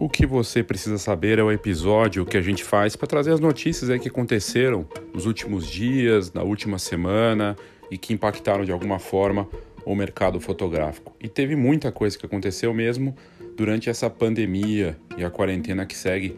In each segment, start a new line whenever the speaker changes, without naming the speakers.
O que você precisa saber é o episódio que a gente faz para trazer as notícias aí que aconteceram nos últimos dias, na última semana e que impactaram de alguma forma o mercado fotográfico. E teve muita coisa que aconteceu mesmo durante essa pandemia e a quarentena que segue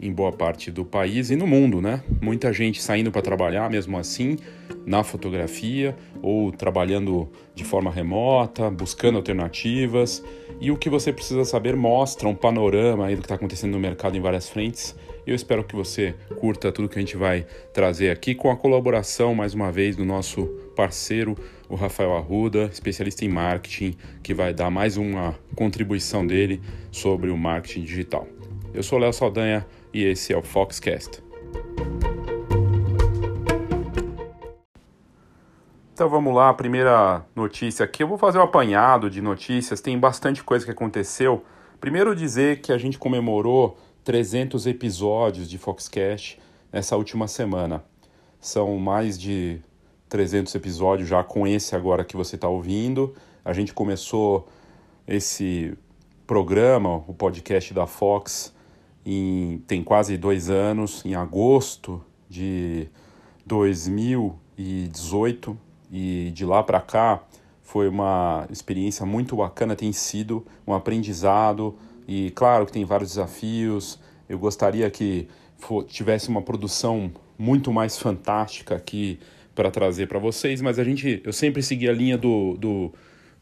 em boa parte do país e no mundo, né? Muita gente saindo para trabalhar mesmo assim na fotografia ou trabalhando de forma remota, buscando alternativas. E o que você precisa saber mostra um panorama aí do que está acontecendo no mercado em várias frentes. Eu espero que você curta tudo que a gente vai trazer aqui com a colaboração mais uma vez do nosso parceiro, o Rafael Arruda, especialista em marketing, que vai dar mais uma contribuição dele sobre o marketing digital. Eu sou Léo Saldanha e esse é o Foxcast. Então vamos lá, a primeira notícia aqui. Eu vou fazer um apanhado de notícias, tem bastante coisa que aconteceu. Primeiro dizer que a gente comemorou 300 episódios de Foxcast nessa última semana. São mais de 300 episódios já com esse agora que você está ouvindo. A gente começou esse programa, o podcast da Fox, em, tem quase dois anos, em agosto de 2018, e de lá para cá foi uma experiência muito bacana, tem sido um aprendizado, e claro que tem vários desafios. Eu gostaria que tivesse uma produção muito mais fantástica aqui para trazer para vocês, mas a gente, eu sempre segui a linha do, do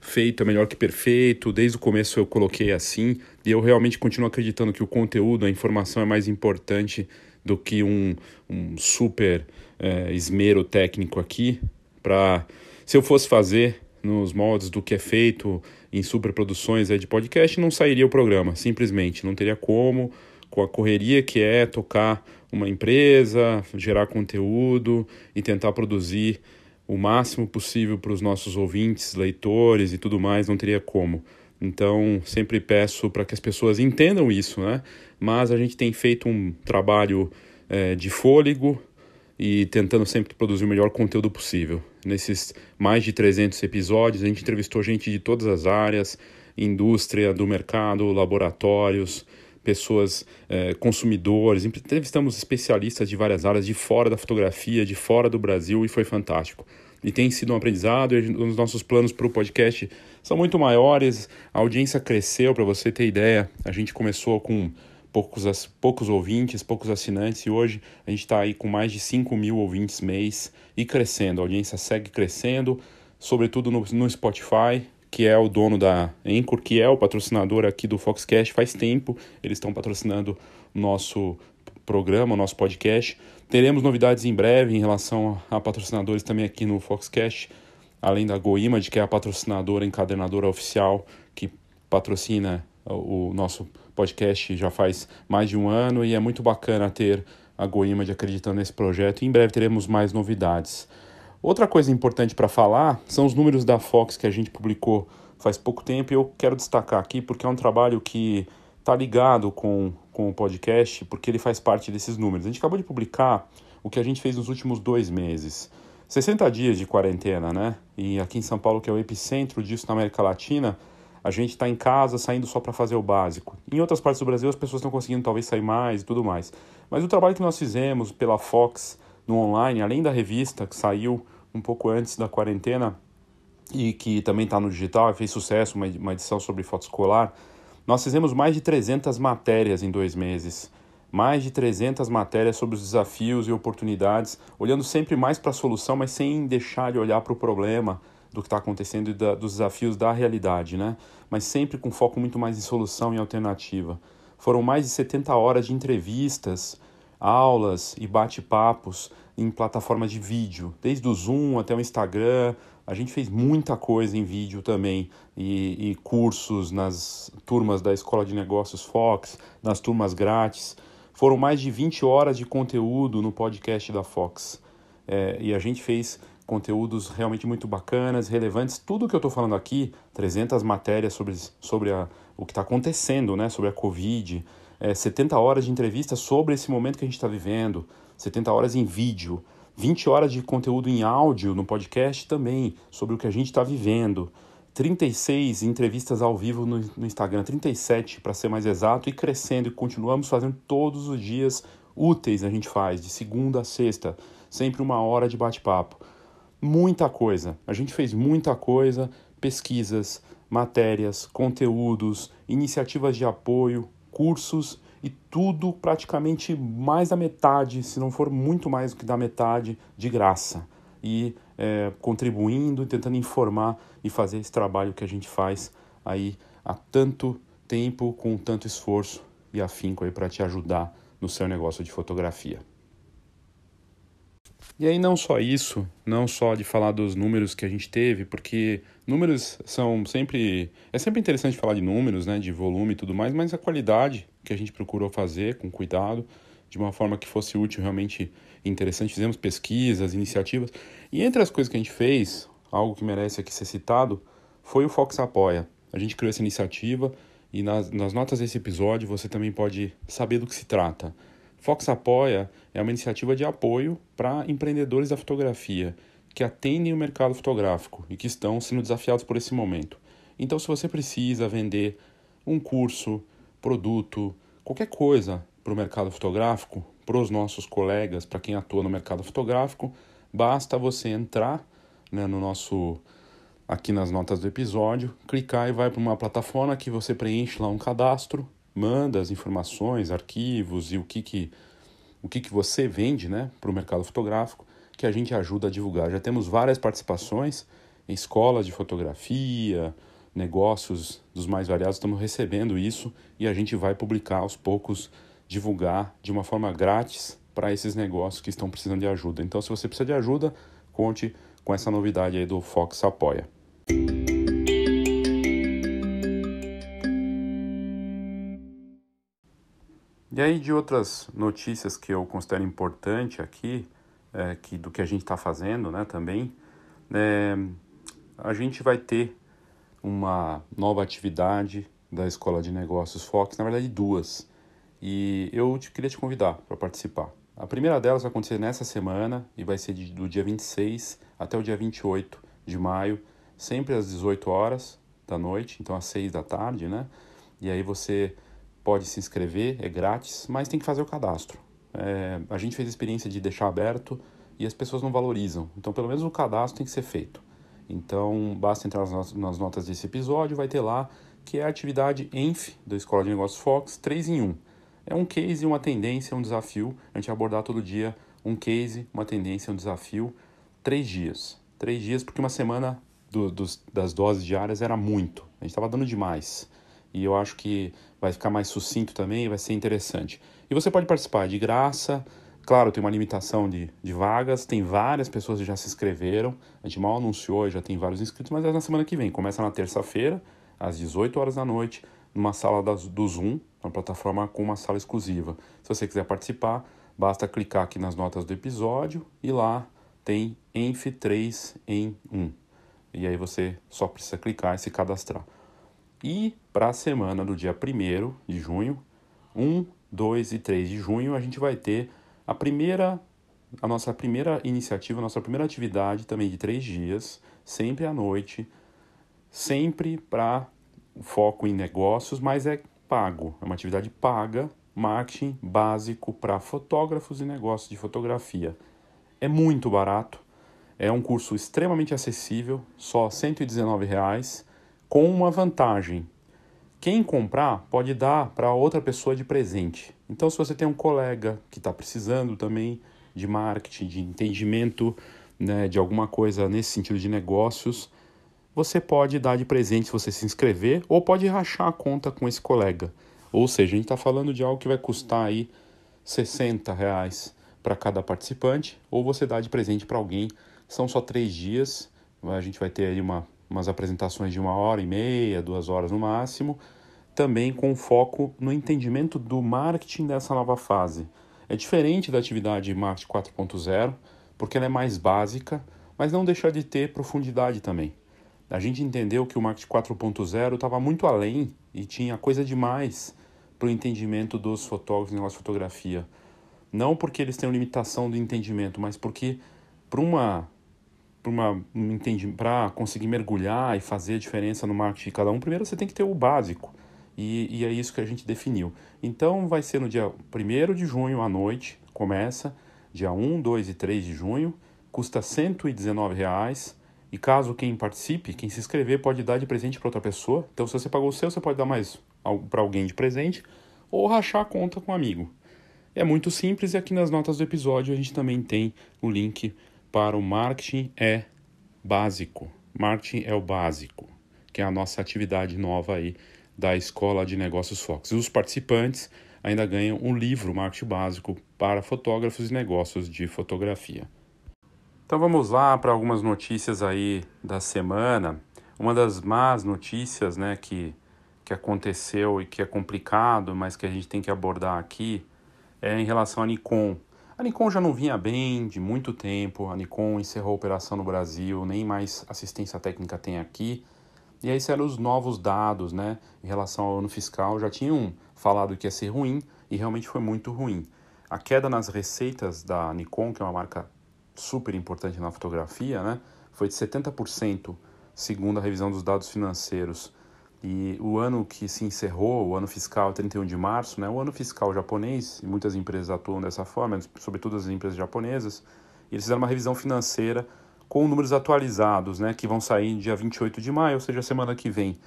feito é melhor que perfeito, desde o começo eu coloquei assim, e eu realmente continuo acreditando que o conteúdo, a informação é mais importante do que um, um super é, esmero técnico aqui. Para se eu fosse fazer nos moldes do que é feito em superproduções de podcast, não sairia o programa, simplesmente, não teria como, com a correria que é tocar uma empresa, gerar conteúdo e tentar produzir o máximo possível para os nossos ouvintes, leitores e tudo mais, não teria como. Então, sempre peço para que as pessoas entendam isso, né? Mas a gente tem feito um trabalho é, de fôlego e tentando sempre produzir o melhor conteúdo possível. Nesses mais de 300 episódios, a gente entrevistou gente de todas as áreas, indústria do mercado, laboratórios, pessoas, é, consumidores, entrevistamos especialistas de várias áreas, de fora da fotografia, de fora do Brasil, e foi fantástico. E tem sido um aprendizado, e os nossos planos para o podcast são muito maiores, a audiência cresceu, para você ter ideia, a gente começou com poucos, poucos ouvintes, poucos assinantes, e hoje a gente está aí com mais de 5 mil ouvintes mês e crescendo, a audiência segue crescendo, sobretudo no, no Spotify, que é o dono da Anchor, que é o patrocinador aqui do Foxcast faz tempo. Eles estão patrocinando o nosso programa, o nosso podcast. Teremos novidades em breve em relação a patrocinadores também aqui no Foxcast, além da GoImage, que é a patrocinadora encadernadora oficial que patrocina o nosso podcast já faz mais de um ano e é muito bacana ter a GoImage acreditando nesse projeto. Em breve teremos mais novidades. Outra coisa importante para falar são os números da Fox que a gente publicou faz pouco tempo e eu quero destacar aqui porque é um trabalho que está ligado com, com o podcast, porque ele faz parte desses números. A gente acabou de publicar o que a gente fez nos últimos dois meses. 60 dias de quarentena, né? E aqui em São Paulo, que é o epicentro disso na América Latina, a gente está em casa saindo só para fazer o básico. Em outras partes do Brasil, as pessoas estão conseguindo talvez sair mais e tudo mais. Mas o trabalho que nós fizemos pela Fox no online, além da revista que saiu um pouco antes da quarentena e que também está no digital e fez sucesso, uma, edição sobre foto escolar, nós fizemos mais de 300 matérias em dois meses. Mais de 300 matérias sobre os desafios e oportunidades, olhando sempre mais para a solução, mas sem deixar de olhar para o problema do que está acontecendo e da, dos desafios da realidade, né? Mas sempre com foco muito mais em solução e alternativa. Foram mais de 70 horas de entrevistas, aulas e bate-papos em plataformas de vídeo, desde o Zoom até o Instagram. A gente fez muita coisa em vídeo também e, e cursos nas turmas da Escola de Negócios Fox, nas turmas grátis. Foram mais de 20 horas de conteúdo no podcast da Fox. É, e a gente fez conteúdos realmente muito bacanas, relevantes. Tudo que eu estou falando aqui, 300 matérias sobre, sobre a, o que está acontecendo, né, sobre a Covid, é, 70 horas de entrevista sobre esse momento que a gente está vivendo, 70 horas em vídeo, 20 horas de conteúdo em áudio no podcast também, sobre o que a gente está vivendo. 36 entrevistas ao vivo no, no Instagram, 37 para ser mais exato, e crescendo, e continuamos fazendo todos os dias úteis a gente faz, de segunda a sexta, sempre uma hora de bate-papo. Muita coisa, a gente fez muita coisa, pesquisas, matérias, conteúdos, iniciativas de apoio, cursos e tudo praticamente mais da metade, se não for muito mais do que da metade, de graça. E é, contribuindo, tentando informar e fazer esse trabalho que a gente faz aí há tanto tempo, com tanto esforço e afinco aí para te ajudar no seu negócio de fotografia. E aí não só isso, não só de falar dos números que a gente teve, porque números são sempre é sempre interessante falar de números, né, de volume e tudo mais, mas a qualidade que a gente procurou fazer com cuidado, de uma forma que fosse útil, realmente interessante, fizemos pesquisas, iniciativas. E entre as coisas que a gente fez, algo que merece aqui ser citado, foi o Fox Apoia. A gente criou essa iniciativa e nas, nas notas desse episódio você também pode saber do que se trata. Fox Apoia é uma iniciativa de apoio para empreendedores da fotografia que atendem o mercado fotográfico e que estão sendo desafiados por esse momento. Então, se você precisa vender um curso, produto, qualquer coisa para o mercado fotográfico, para os nossos colegas, para quem atua no mercado fotográfico, basta você entrar né, no nosso aqui nas notas do episódio, clicar e vai para uma plataforma que você preenche lá um cadastro manda as informações, arquivos e o que, que, o que, que você vende né, para o mercado fotográfico, que a gente ajuda a divulgar. Já temos várias participações em escolas de fotografia, negócios dos mais variados, estamos recebendo isso e a gente vai publicar aos poucos, divulgar de uma forma grátis para esses negócios que estão precisando de ajuda. Então, se você precisa de ajuda, conte com essa novidade aí do Fox Apoia. E aí de outras notícias que eu considero importante aqui, é, que do que a gente está fazendo, né, também, é, a gente vai ter uma nova atividade da Escola de Negócios Fox, na verdade duas, e eu te, queria te convidar para participar. A primeira delas vai acontecer nessa semana e vai ser de, do dia 26 até o dia 28 de maio, sempre às 18 horas da noite, então às 6 da tarde, né? E aí você pode se inscrever, é grátis, mas tem que fazer o cadastro. É, a gente fez a experiência de deixar aberto e as pessoas não valorizam. Então, pelo menos o cadastro tem que ser feito. Então, basta entrar nas notas desse episódio, vai ter lá que é a atividade ENF da Escola de Negócios Fox 3 em 1. É um case, uma tendência, um desafio. A gente vai abordar todo dia um case, uma tendência, um desafio. Três dias. Três dias, porque uma semana do, dos, das doses diárias era muito. A gente estava dando demais e eu acho que vai ficar mais sucinto também, vai ser interessante. E você pode participar de graça, claro, tem uma limitação de, de vagas, tem várias pessoas que já se inscreveram, a gente mal anunciou, já tem vários inscritos, mas é na semana que vem, começa na terça-feira, às 18 horas da noite, numa sala das, do Zoom, uma plataforma com uma sala exclusiva. Se você quiser participar, basta clicar aqui nas notas do episódio e lá tem ENF 3 em 1. E aí você só precisa clicar e se cadastrar. E para a semana do dia 1 de junho, 1, 2 e 3 de junho, a gente vai ter a primeira, a nossa primeira iniciativa, a nossa primeira atividade também de três dias, sempre à noite, sempre para foco em negócios, mas é pago, é uma atividade paga, marketing básico para fotógrafos e negócios de fotografia. É muito barato, é um curso extremamente acessível, só 119 reais com uma vantagem. Quem comprar pode dar para outra pessoa de presente. Então, se você tem um colega que está precisando também de marketing, de entendimento né, de alguma coisa nesse sentido de negócios, você pode dar de presente se você se inscrever ou pode rachar a conta com esse colega. Ou seja, a gente está falando de algo que vai custar aí 60 reais para cada participante, ou você dá de presente para alguém. São só três dias, a gente vai ter aí uma umas apresentações de uma hora e meia, duas horas no máximo, também com foco no entendimento do marketing dessa nova fase. É diferente da atividade Marketing 4.0, porque ela é mais básica, mas não deixa de ter profundidade também. A gente entendeu que o Marketing 4.0 estava muito além e tinha coisa demais para o entendimento dos fotógrafos em fotografia. Não porque eles têm limitação do entendimento, mas porque para uma para conseguir mergulhar e fazer a diferença no marketing de cada um, primeiro você tem que ter o básico. E, e é isso que a gente definiu. Então vai ser no dia 1 de junho à noite, começa, dia 1, 2 e 3 de junho, custa 119 reais, e caso quem participe, quem se inscrever, pode dar de presente para outra pessoa. Então, se você pagou o seu, você pode dar mais para alguém de presente ou rachar a conta com um amigo. É muito simples e aqui nas notas do episódio a gente também tem o link para o marketing é básico. Marketing é o básico, que é a nossa atividade nova aí da Escola de Negócios Fox. E os participantes ainda ganham um livro Marketing Básico para fotógrafos e negócios de fotografia. Então vamos lá para algumas notícias aí da semana. Uma das más notícias, né, que, que aconteceu e que é complicado, mas que a gente tem que abordar aqui, é em relação à Nikon. A Nikon já não vinha bem de muito tempo, a Nikon encerrou a operação no Brasil, nem mais assistência técnica tem aqui. E aí eram os novos dados, né, em relação ao ano fiscal, já tinham falado que ia ser ruim e realmente foi muito ruim. A queda nas receitas da Nikon, que é uma marca super importante na fotografia, né, foi de 70%, segundo a revisão dos dados financeiros e o ano que se encerrou, o ano fiscal 31 de março, né, o ano fiscal japonês, e muitas empresas atuam dessa forma, sobretudo as empresas japonesas, eles fizeram uma revisão financeira com números atualizados, né, que vão sair dia 28 de maio, ou seja, semana que vem.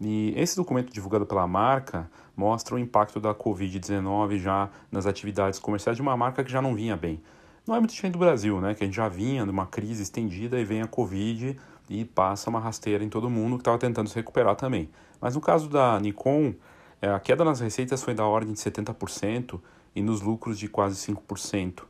E esse documento divulgado pela marca mostra o impacto da Covid-19 já nas atividades comerciais de uma marca que já não vinha bem. Não é muito diferente do Brasil, né, que a gente já vinha numa crise estendida e vem a Covid e passa uma rasteira em todo mundo que estava tentando se recuperar também. Mas no caso da Nikon, é, a queda nas receitas foi da ordem de 70% e nos lucros de quase 5%.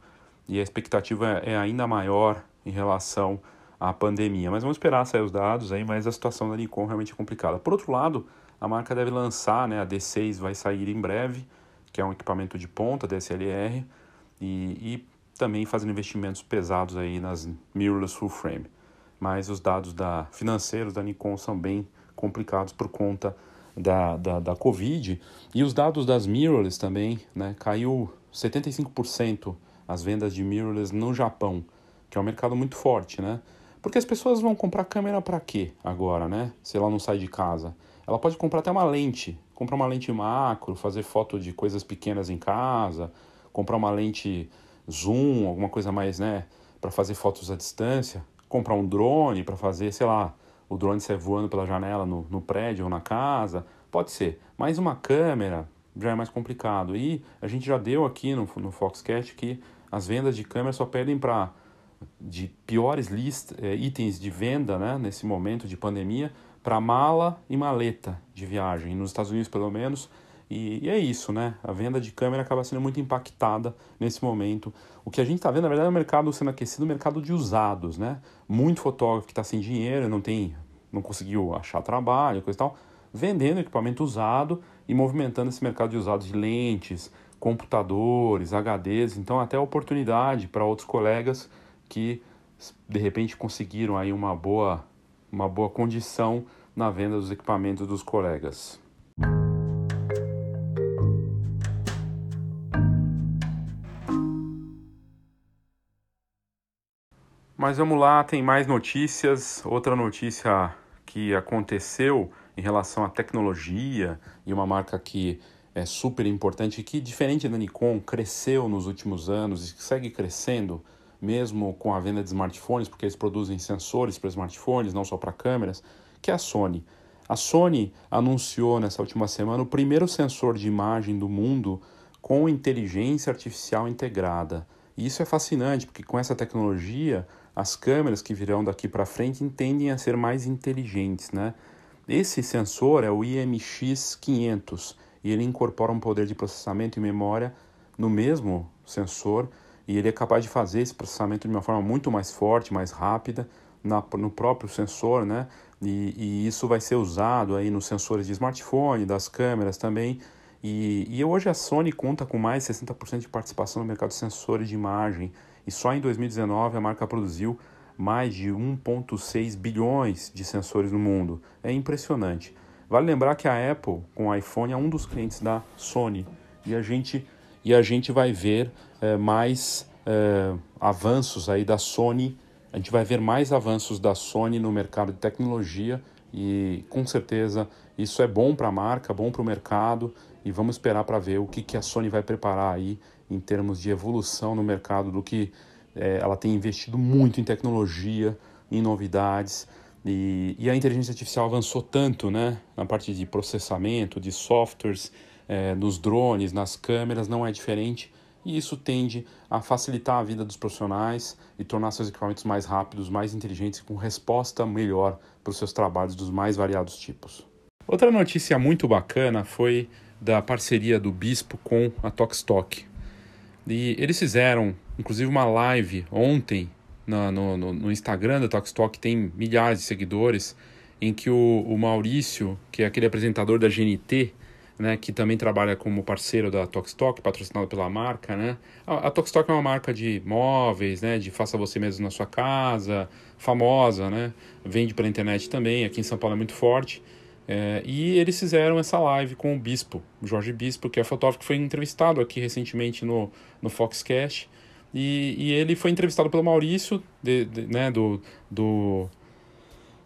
E a expectativa é ainda maior em relação à pandemia. Mas vamos esperar sair os dados aí, mas a situação da Nikon realmente é complicada. Por outro lado, a marca deve lançar, né, a D6 vai sair em breve, que é um equipamento de ponta, DSLR, e, e também fazendo investimentos pesados aí nas mirrorless full frame mas os dados da, financeiros da Nikon são bem complicados por conta da, da, da Covid. E os dados das mirrorless também, né, caiu 75% as vendas de mirrorless no Japão, que é um mercado muito forte, né? Porque as pessoas vão comprar câmera para quê agora, né? Se ela não sai de casa. Ela pode comprar até uma lente, comprar uma lente macro, fazer foto de coisas pequenas em casa, comprar uma lente zoom, alguma coisa mais, né, para fazer fotos à distância comprar um drone para fazer, sei lá, o drone sair voando pela janela no, no prédio ou na casa, pode ser. Mas uma câmera já é mais complicado. E a gente já deu aqui no, no Foxcast que as vendas de câmera só perdem para de piores list, é, itens de venda né, nesse momento de pandemia para mala e maleta de viagem. Nos Estados Unidos, pelo menos, e, e, é isso, né? A venda de câmera acaba sendo muito impactada nesse momento. O que a gente está vendo, na verdade, é o mercado sendo aquecido, o mercado de usados, né? Muito fotógrafo que está sem dinheiro, não tem, não conseguiu achar trabalho, coisa e tal, vendendo equipamento usado e movimentando esse mercado de usados de lentes, computadores, HDs. Então, até oportunidade para outros colegas que de repente conseguiram aí uma boa, uma boa condição na venda dos equipamentos dos colegas. Mas vamos lá, tem mais notícias. Outra notícia que aconteceu em relação à tecnologia e uma marca que é super importante que, diferente da Nikon, cresceu nos últimos anos e segue crescendo mesmo com a venda de smartphones, porque eles produzem sensores para smartphones, não só para câmeras, que é a Sony. A Sony anunciou nessa última semana o primeiro sensor de imagem do mundo com inteligência artificial integrada. E isso é fascinante, porque com essa tecnologia as câmeras que virão daqui para frente tendem a ser mais inteligentes, né? Esse sensor é o IMX500 e ele incorpora um poder de processamento e memória no mesmo sensor e ele é capaz de fazer esse processamento de uma forma muito mais forte, mais rápida na, no próprio sensor, né? E, e, isso vai ser usado aí nos sensores de smartphone, das câmeras também. E, e hoje a Sony conta com mais de 60% de participação no mercado de sensores de imagem e só em 2019 a marca produziu mais de 1,6 bilhões de sensores no mundo. É impressionante. Vale lembrar que a Apple, com o iPhone, é um dos clientes da Sony e a gente, e a gente vai ver é, mais é, avanços aí da Sony a gente vai ver mais avanços da Sony no mercado de tecnologia e com certeza isso é bom para a marca, bom para o mercado e vamos esperar para ver o que, que a Sony vai preparar aí em termos de evolução no mercado, do que é, ela tem investido muito em tecnologia, em novidades e, e, a inteligência artificial avançou tanto né, na parte de processamento, de softwares, é, nos drones, nas câmeras, não é diferente e isso tende a facilitar a vida dos profissionais e tornar seus equipamentos mais rápidos, mais inteligentes com resposta melhor para os seus trabalhos dos mais variados tipos. Outra notícia muito bacana foi da parceria do Bispo com a Tokstok. E eles fizeram, inclusive, uma live ontem no, no, no Instagram da Tokstok, tem milhares de seguidores, em que o, o Maurício, que é aquele apresentador da GNT, né, que também trabalha como parceiro da Tokstok, patrocinado pela marca, né? A, a Tokstok é uma marca de móveis, né, de faça você mesmo na sua casa, famosa, né? Vende pela internet também, aqui em São Paulo é muito forte. É, e eles fizeram essa live com o Bispo, Jorge Bispo, que é fotógrafo que foi entrevistado aqui recentemente no, no Foxcast. E, e ele foi entrevistado pelo Maurício, de, de, né, do, do,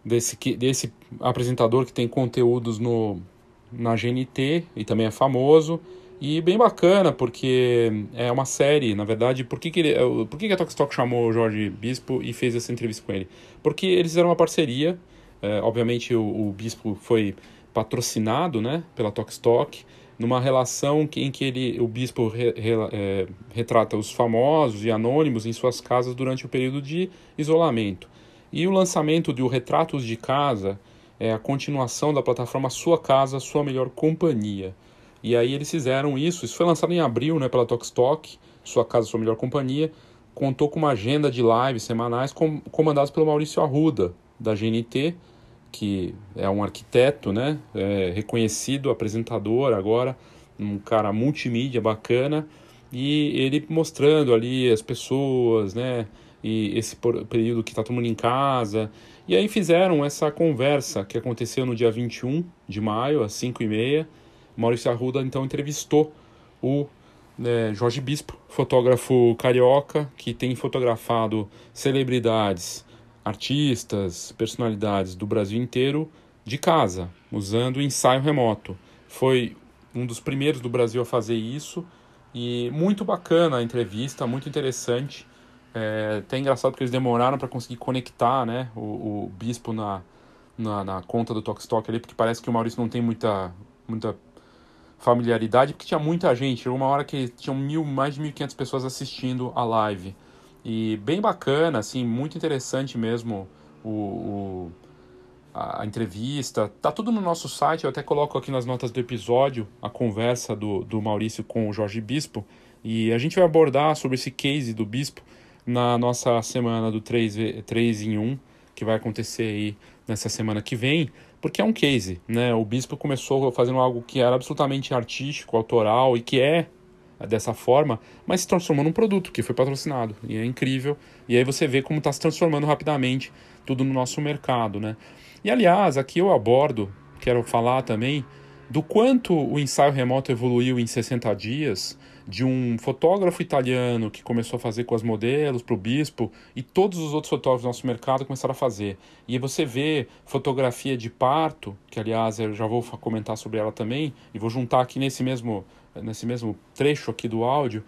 desse, desse apresentador que tem conteúdos no, na GNT e também é famoso. E bem bacana, porque é uma série, na verdade. Por que, que, ele, por que, que a Talk chamou o Jorge Bispo e fez essa entrevista com ele? Porque eles fizeram uma parceria. É, obviamente, o, o, Bispo foi patrocinado né, pela Talkstock, numa relação em que ele, o Bispo re, re, é, retrata os famosos e anônimos em suas casas durante o período de isolamento. E o lançamento de o Retratos de Casa é a continuação da plataforma Sua Casa, Sua Melhor Companhia. E aí eles fizeram isso, isso foi lançado em abril né, pela Tokstok, Sua Casa, Sua Melhor Companhia, contou com uma agenda de lives semanais com, comandadas pelo Maurício Arruda, da GNT, que é um arquiteto né, é reconhecido, apresentador agora, um cara multimídia bacana, e ele mostrando ali as pessoas, né, e esse período que está todo mundo em casa, e aí fizeram essa conversa que aconteceu no dia 21 de maio, às 5h30. Maurício Arruda então entrevistou o né, Jorge Bispo, fotógrafo carioca que tem fotografado celebridades, artistas, personalidades do Brasil inteiro de casa, usando ensaio remoto. Foi um dos primeiros do Brasil a fazer isso e muito bacana a entrevista, muito interessante. É até engraçado porque eles demoraram para conseguir conectar né, o, o bispo na, na, na, conta do Tokstok ali, porque parece que o Maurício não tem muita, muita familiaridade, porque tinha muita gente. Uma hora que tinham mil, mais de 1.500 pessoas assistindo a live. E bem bacana, assim, muito interessante mesmo o, o a, a, entrevista. Tá tudo no nosso site, eu até coloco aqui nas notas do episódio a conversa do, do Maurício com o Jorge Bispo. E a gente vai abordar sobre esse case do Bispo na nossa semana do 3, 3 em 1, que vai acontecer aí nessa semana que vem, porque é um case, né? O bispo começou fazendo algo que era absolutamente artístico, autoral e que é dessa forma, mas se transformou num produto que foi patrocinado e é incrível. E aí você vê como está se transformando rapidamente tudo no nosso mercado, né? E aliás, aqui eu abordo, quero falar também do quanto o ensaio remoto evoluiu em 60 dias de um fotógrafo italiano que começou a fazer com as modelos para o bispo e todos os outros fotógrafos do nosso mercado começaram a fazer. E você vê fotografia de parto, que aliás eu já vou comentar sobre ela também, e vou juntar aqui nesse mesmo, nesse mesmo trecho aqui do áudio.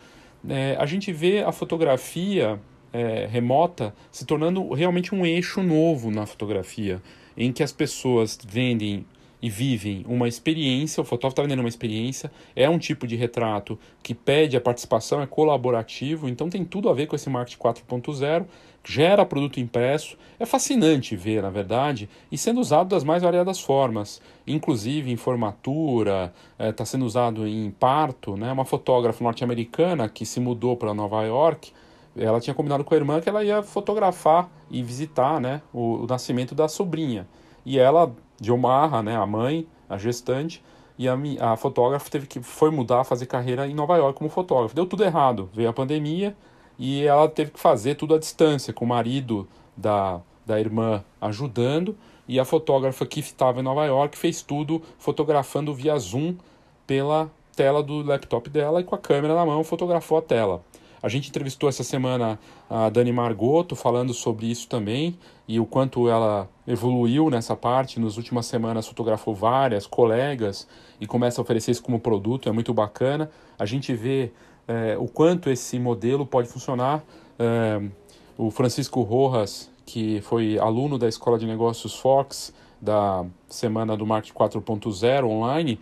É, a gente vê a fotografia é, remota se tornando realmente um eixo novo na fotografia, em que as pessoas vendem e vivem uma experiência, o fotógrafo está vendendo uma experiência, é um tipo de retrato que pede a participação, é colaborativo, então tem tudo a ver com esse marketing 4.0, gera produto impresso, é fascinante ver, na verdade, e sendo usado das mais variadas formas, inclusive em formatura, está é, tá sendo usado em parto, né? uma fotógrafa norte-americana que se mudou para Nova York, ela tinha combinado com a irmã que ela ia fotografar e visitar né, o, o nascimento da sobrinha. E ela de Omaha, né, a mãe, a gestante, e a, a fotógrafa teve que foi mudar, fazer carreira em Nova York como fotógrafa. Deu tudo errado, veio a pandemia e ela teve que fazer tudo à distância, com o marido da, da irmã ajudando, e a fotógrafa que estava em Nova York fez tudo fotografando via Zoom pela tela do laptop dela e com a câmera na mão fotografou a tela. A gente entrevistou essa semana a Dani Margoto falando sobre isso também e o quanto ela evoluiu nessa parte. Nas últimas semanas fotografou várias colegas e começa a oferecer isso como produto, é muito bacana. A gente vê é, o quanto esse modelo pode funcionar. É, o Francisco Rojas, que foi aluno da Escola de Negócios Fox, da semana do Marketing 4.0 online,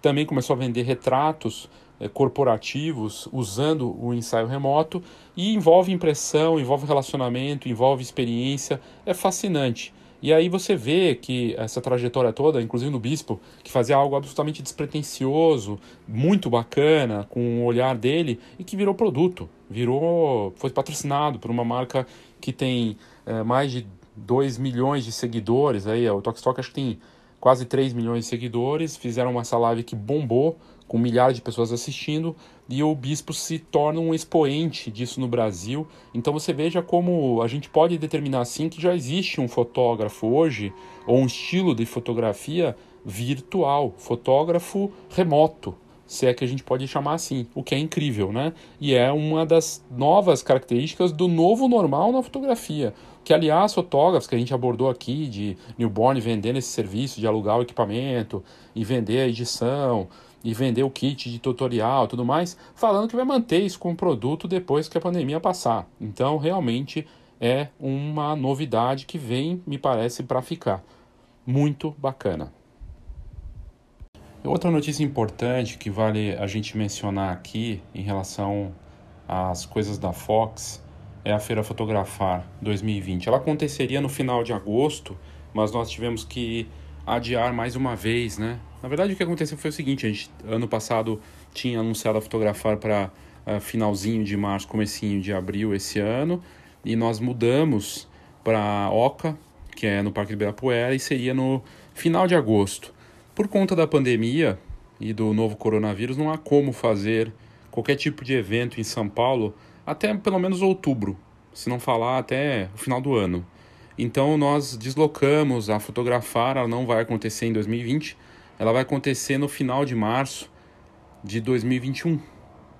também começou a vender retratos eh, corporativos usando o ensaio remoto e envolve impressão, envolve relacionamento, envolve experiência, é fascinante. E aí você vê que essa trajetória toda, inclusive no Bispo, que fazia algo absolutamente despretensioso, muito bacana, com o olhar dele, e que virou produto, virou, foi patrocinado por uma marca que tem é, mais de 2 milhões de seguidores, aí o Tokstok acho que tem quase 3 milhões de seguidores, fizeram uma live que bombou, com milhares de pessoas assistindo, e o bispo se torna um expoente disso no Brasil. Então você veja como a gente pode determinar assim que já existe um fotógrafo hoje, ou um estilo de fotografia virtual, fotógrafo remoto, se é que a gente pode chamar assim, o que é incrível, né? E é uma das novas características do novo normal na fotografia. Que, aliás, fotógrafos que a gente abordou aqui, de newborn vendendo esse serviço de alugar o equipamento e vender a edição e vender o kit de tutorial e tudo mais, falando que vai manter isso como produto depois que a pandemia passar. Então, realmente é uma novidade que vem, me parece, para ficar. Muito bacana. Outra notícia importante que vale a gente mencionar aqui em relação às coisas da Fox é a Feira Fotografar 2020. Ela aconteceria no final de agosto, mas nós tivemos que adiar mais uma vez, né? Na verdade, o que aconteceu foi o seguinte: a gente, ano passado, tinha anunciado a Fotografar para uh, eh, finalzinho de março, comecinho de abril esse ano, e nós mudamos para Oca, que é no Parque de Ibirapuera, e seria no final de agosto. Por conta da pandemia e do novo coronavírus, não há como fazer qualquer tipo de evento em São Paulo até pelo menos outubro, se não falar até o final do ano. Então nós deslocamos a fotografar, ela não vai acontecer em 2020, ela vai acontecer no final de março de 2021.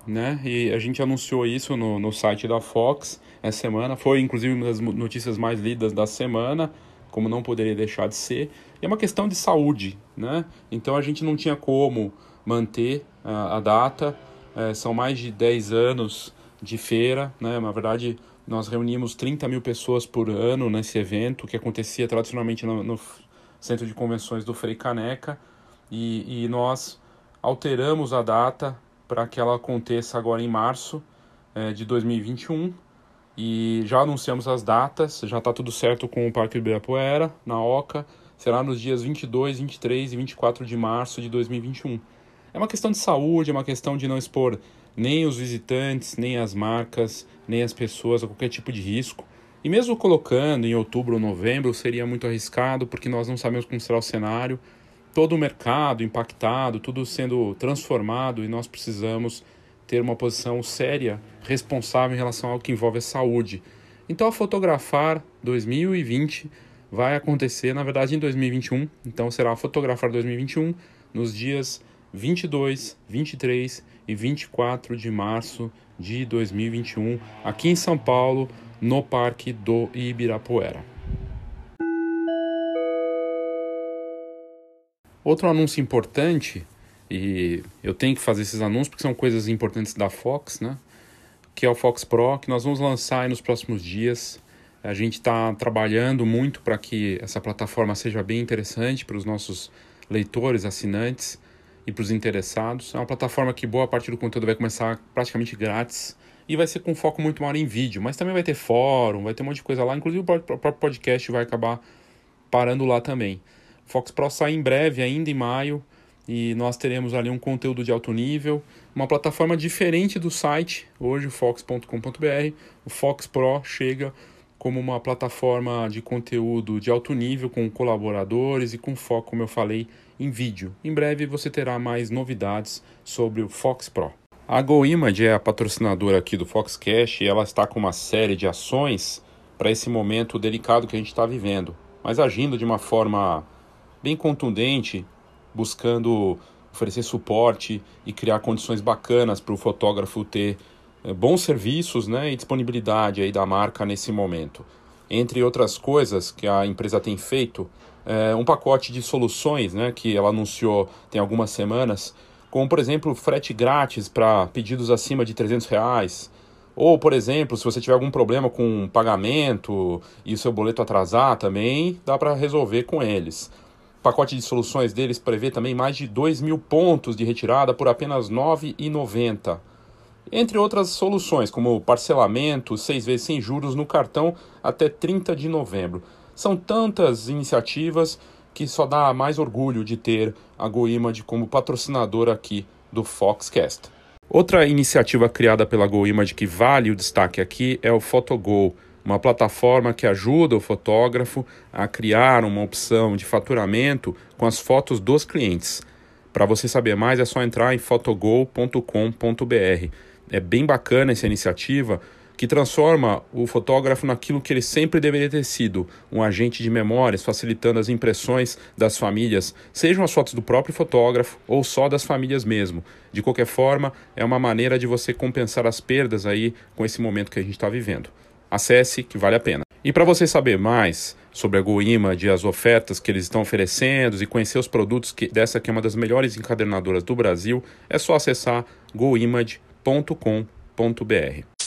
Né? E a gente anunciou isso no, no site da Fox essa semana. Foi inclusive uma das notícias mais lidas da semana, como não poderia deixar de ser. E é uma questão de saúde, né? Então a gente não tinha como manter a, a data. É, são mais de 10 anos de feira, né? Na verdade, nós reunimos 30 mil pessoas por ano nesse evento, que acontecia tradicionalmente no, no Centro de Convenções do Frei Caneca. E, e nós alteramos a data para que ela aconteça agora em março é, de 2021 e já anunciamos as datas, já está tudo certo com o Parque Ibirapuera, na Oca será nos dias 22, 23 e 24 de março de 2021. É uma questão de saúde, é uma questão de não expor nem os visitantes, nem as marcas, nem as pessoas a qualquer tipo de risco. E mesmo colocando em outubro ou novembro seria muito arriscado, porque nós não sabemos como será o cenário, todo o mercado impactado, tudo sendo transformado e nós precisamos ter uma posição séria, responsável em relação ao que envolve a saúde. Então, a fotografar 2020 vai acontecer, na verdade, em 2021. Então será Fotografar 2021 nos dias 22, 23 e 24 de março de 2021, aqui em São Paulo, no Parque do Ibirapuera. Outro anúncio importante, e eu tenho que fazer esses anúncios porque são coisas importantes da Fox, né? Que é o Fox Pro, que nós vamos lançar nos próximos dias. A gente está trabalhando muito para que essa plataforma seja bem interessante para os nossos leitores, assinantes e para os interessados. É uma plataforma que boa parte do conteúdo vai começar praticamente grátis e vai ser com foco muito maior em vídeo, mas também vai ter fórum, vai ter um monte de coisa lá, inclusive o próprio podcast vai acabar parando lá também. O Fox Pro sai em breve, ainda em maio, e nós teremos ali um conteúdo de alto nível, uma plataforma diferente do site, hoje o fox.com.br. O Fox Pro chega como uma plataforma de conteúdo de alto nível, com colaboradores e com foco, como eu falei, em vídeo. Em breve você terá mais novidades sobre o Fox Pro. A GoImage é a patrocinadora aqui do Foxcast e ela está com uma série de ações para esse momento delicado que a gente está vivendo, mas agindo de uma forma bem contundente, buscando oferecer suporte e criar condições bacanas para o fotógrafo ter é, bons serviços né, e disponibilidade aí da marca nesse momento. Entre outras coisas que a empresa tem feito, é um pacote de soluções né, que ela anunciou tem algumas semanas, como por exemplo frete grátis para pedidos acima de 300 reais, ou por exemplo, se você tiver algum problema com pagamento e o seu boleto atrasar também, dá para resolver com eles. O pacote de soluções deles prevê também mais de 2 mil pontos de retirada por apenas R$ 9,90 entre outras soluções, como parcelamento, seis vezes sem juros no cartão até 30 de novembro. São tantas iniciativas que só dá mais orgulho de ter a GoImage como patrocinador aqui do Foxcast. Outra iniciativa criada pela GoImage que vale o destaque aqui é o PhotoGo, uma plataforma que ajuda o fotógrafo a criar uma opção de faturamento com as fotos dos clientes. Para você saber mais é só entrar em photogol.com.br é bem bacana essa iniciativa que transforma o fotógrafo naquilo que ele sempre deveria ter sido, um agente de memórias, facilitando as impressões das famílias, sejam as fotos do próprio fotógrafo ou só das famílias mesmo. De qualquer forma, é uma maneira de você compensar as perdas aí com esse momento que a gente está vivendo. Acesse que vale a pena. E para você saber mais sobre a GoImage as ofertas que eles estão oferecendo e conhecer os produtos que, dessa que é uma das melhores encadernadoras do Brasil, é só acessar goimage.com www.cultura.com.br.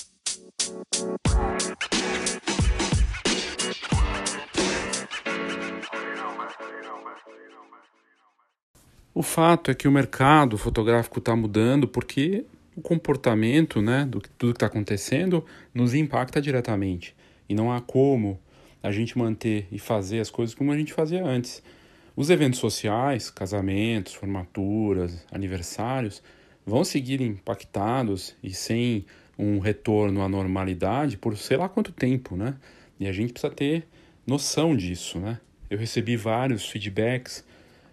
O fato é que o mercado fotográfico está mudando porque o comportamento né, do tudo que está acontecendo nos impacta diretamente. E não há como a gente manter e fazer as coisas como a gente fazia antes. Os eventos sociais, casamentos, formaturas, aniversários, vão seguir impactados e sem um retorno à normalidade por sei lá quanto tempo, né? E a gente precisa ter noção disso, né? Eu recebi vários feedbacks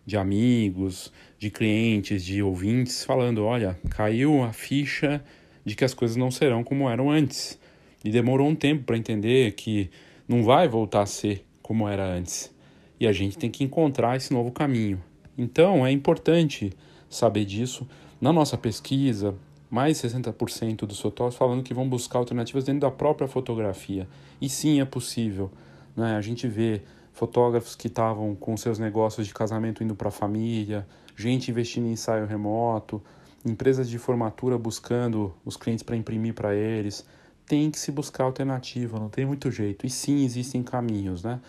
de amigos, de clientes, de ouvintes falando, olha, caiu a ficha de que as coisas não serão como eram antes. E demorou um tempo para entender que não vai voltar a ser como era antes. E a gente tem que encontrar esse novo caminho. Então é importante saber disso na nossa pesquisa, mais 60% dos fotógrafos falando que vão buscar alternativas dentro da própria fotografia. E sim, é possível. Né? A gente vê fotógrafos que estavam com seus negócios de casamento indo para a família, gente investindo em ensaio remoto, empresas de formatura buscando os clientes para imprimir para eles. Tem que se buscar alternativa, não tem muito jeito. E sim, existem caminhos, né?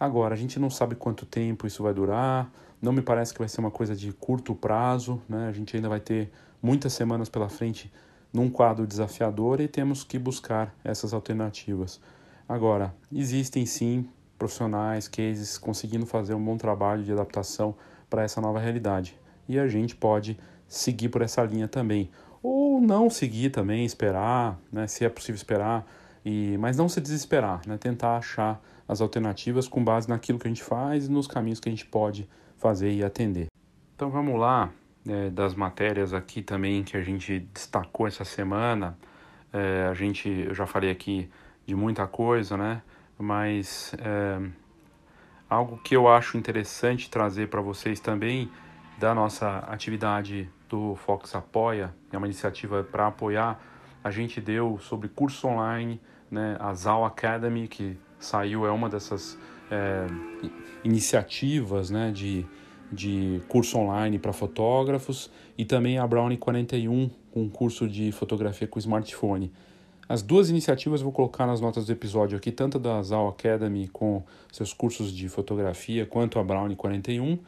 Agora, a gente não sabe quanto tempo isso vai durar, não me parece que vai ser uma coisa de curto prazo, né? A gente ainda vai ter muitas semanas pela frente num quadro desafiador e temos que buscar essas alternativas. Agora, existem sim profissionais, cases conseguindo fazer um bom trabalho de adaptação para essa nova realidade. E a gente pode seguir por essa linha também. Ou não seguir também, esperar, né, se é possível esperar, e, mas não se desesperar, né, tentar achar as alternativas com base naquilo que a gente faz e nos caminhos que a gente pode fazer e atender. Então vamos lá, é, das matérias aqui também que a gente destacou essa semana. É, a gente, eu já falei aqui de muita coisa, né? Mas é, algo que eu acho interessante trazer para vocês também da nossa atividade do Fox Apoia, é uma iniciativa para apoiar. A gente deu sobre curso online, né? A Zal Academy, que saiu, é uma dessas é, iniciativas né, de, de curso online para fotógrafos e também a Brownie 41, um curso de fotografia com smartphone. As duas iniciativas vou colocar nas notas do episódio aqui, tanto da Zal Academy com seus cursos de fotografia, quanto a Brownie 41.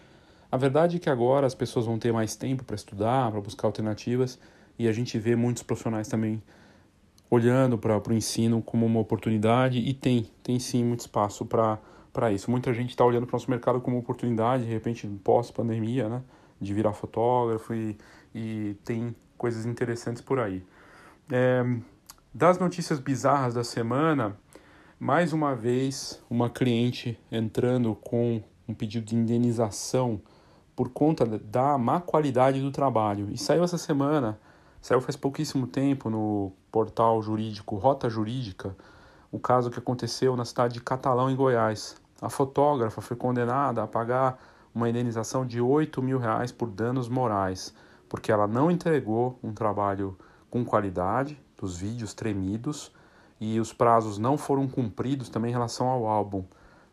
A verdade é que agora as pessoas vão ter mais tempo para estudar, para buscar alternativas, e a gente vê muitos profissionais também olhando para o ensino como uma oportunidade, e tem, tem sim muito espaço para para isso. Muita gente está olhando para o nosso mercado como oportunidade, de repente, pós-pandemia, né? De virar fotógrafo e, e tem coisas interessantes por aí. É, das notícias bizarras da semana, mais uma vez, uma cliente entrando com um pedido de indenização por conta da má qualidade do trabalho. E saiu essa semana, saiu faz pouquíssimo tempo no portal jurídico Rota Jurídica, o caso que aconteceu na cidade de Catalão, em Goiás. A fotógrafa foi condenada a pagar uma indenização de 8 mil reais por danos morais, porque ela não entregou um trabalho com qualidade, dos vídeos tremidos e os prazos não foram cumpridos também em relação ao álbum.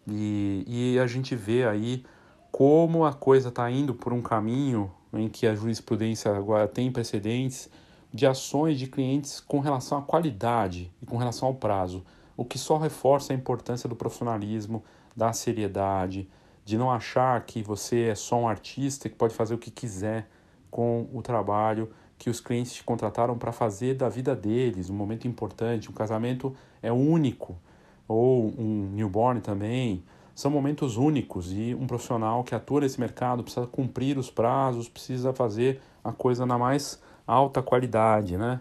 E, e a gente vê aí como a coisa está indo por um caminho em que a jurisprudência agora tem precedentes de ações de clientes com relação à qualidade e com relação ao prazo, o que só reforça a importância do profissionalismo, da seriedade, de não achar que você é só um artista que pode fazer o que quiser com o trabalho que os clientes te contrataram para fazer da vida deles, um momento importante. Um casamento é único, ou um newborn também. São momentos únicos e um profissional que atua nesse mercado precisa cumprir os prazos, precisa fazer a coisa na mais alta qualidade, né?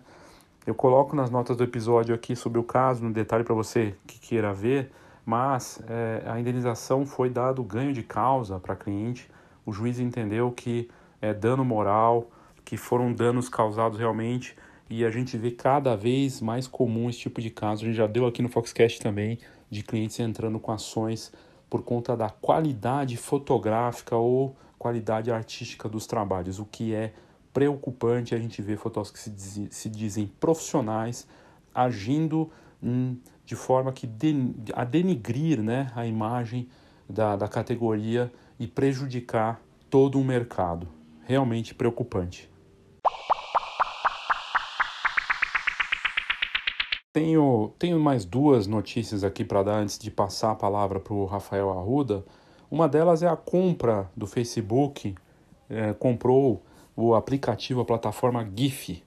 Eu coloco nas notas do episódio aqui sobre o caso, no detalhe para você que queira ver, mas é, a indenização foi dado ganho de causa para cliente. O juiz entendeu que é dano moral, que foram danos causados realmente, e a gente vê cada vez mais comum esse tipo de caso. A gente já deu aqui no Foxcast também de clientes entrando com ações por conta da qualidade fotográfica ou qualidade artística dos trabalhos, o que é preocupante a gente ver fotógrafos que se, se dizem profissionais agindo de forma que de, a denigrir né, a imagem da, da categoria e prejudicar todo um mercado. Realmente preocupante. Tenho, tenho mais duas notícias aqui para dar antes de passar a palavra para o Rafael Arruda. Uma delas é a compra do Facebook, é, comprou o aplicativo, a plataforma GIF.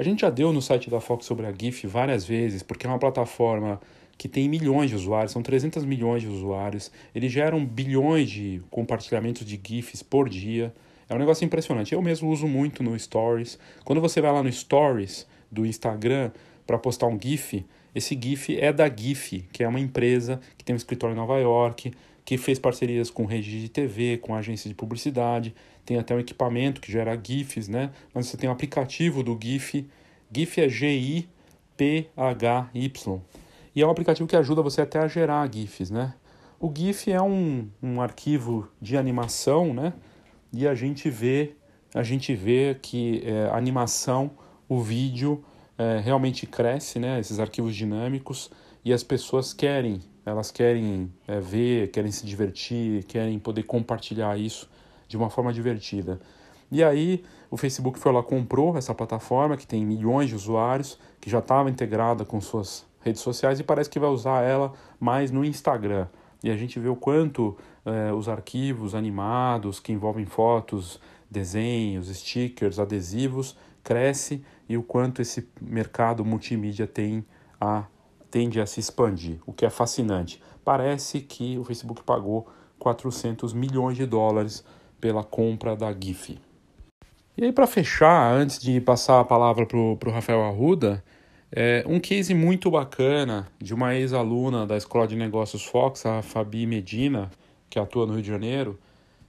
A gente já deu no site da Fox sobre a GIF várias vezes, porque é uma plataforma que tem milhões de usuários, são 300 milhões de usuários, eles geram bilhões de compartilhamentos de GIFs por dia. É um negócio impressionante. Eu mesmo uso muito no Stories. Quando você vai lá no Stories do Instagram para postar um GIF, esse GIF é da GIF, que é uma empresa que tem um escritório em Nova York, que fez parcerias com redes de TV, com agências de publicidade, tem até um equipamento que gera GIFs, né? Mas você tem um aplicativo do GIF, GIF é G-I-P-H-Y, e é um aplicativo que ajuda você até a gerar GIFs, né? O GIF é um, um arquivo de animação, né? E a gente vê, a gente vê que é, a animação, o vídeo é, realmente cresce, né? Esses arquivos dinâmicos e as pessoas querem elas querem é, ver, querem se divertir, querem poder compartilhar isso de uma forma divertida. E aí o Facebook foi lá comprou essa plataforma que tem milhões de usuários, que já estava integrada com suas redes sociais e parece que vai usar ela mais no Instagram. E a gente vê o quanto é, os arquivos animados que envolvem fotos, desenhos, stickers, adesivos cresce e o quanto esse mercado multimídia tem a tende a se expandir, o que é fascinante. Parece que o Facebook pagou 400 milhões de dólares pela compra da GIF. E aí, para fechar, antes de passar a palavra para o Rafael Arruda, é um case muito bacana de uma ex-aluna da Escola de Negócios Fox, a Fabi Medina, que atua no Rio de Janeiro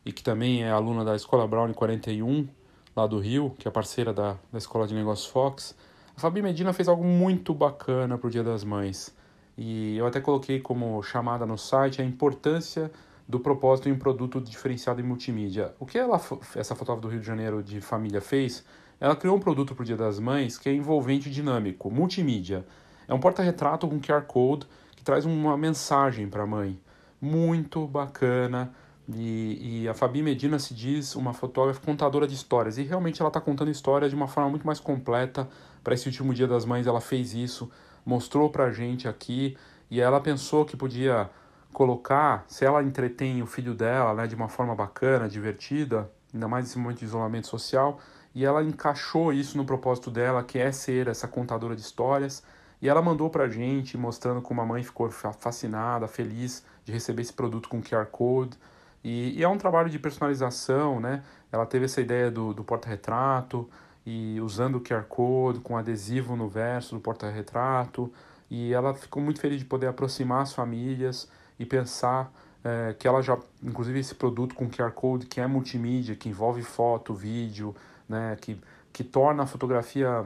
e que também é aluna da Escola Brown 41, lá do Rio, que é parceira da, da Escola de Negócios Fox. A Fabi Medina fez algo muito bacana para o Dia das Mães. E eu até coloquei como chamada no site a importância do propósito em produto diferenciado em multimídia. O que ela, essa fotógrafa do Rio de Janeiro de família fez? Ela criou um produto para o Dia das Mães que é envolvente e dinâmico, multimídia. É um porta-retrato com QR Code que traz uma mensagem para a mãe. Muito bacana. E, e, a Fabi Medina se diz uma fotógrafa contadora de histórias. E realmente ela está contando histórias de uma forma muito mais completa. Para esse último Dia das Mães, ela fez isso, mostrou para a gente aqui. E ela pensou que podia colocar, se ela entretém o filho dela né, de uma forma bacana, divertida, ainda mais nesse momento de isolamento social, e ela encaixou isso no propósito dela, que é ser essa contadora de histórias. E ela mandou para a gente, mostrando como a mãe ficou fascinada, feliz de receber esse produto com QR Code. E, e, é um trabalho de personalização, né? Ela teve essa ideia do, do porta-retrato e usando o QR Code com adesivo no verso do porta-retrato. E ela ficou muito feliz de poder aproximar as famílias e pensar é, que ela já, inclusive esse produto com QR Code que é multimídia, que envolve foto, vídeo, né? Que, que torna a fotografia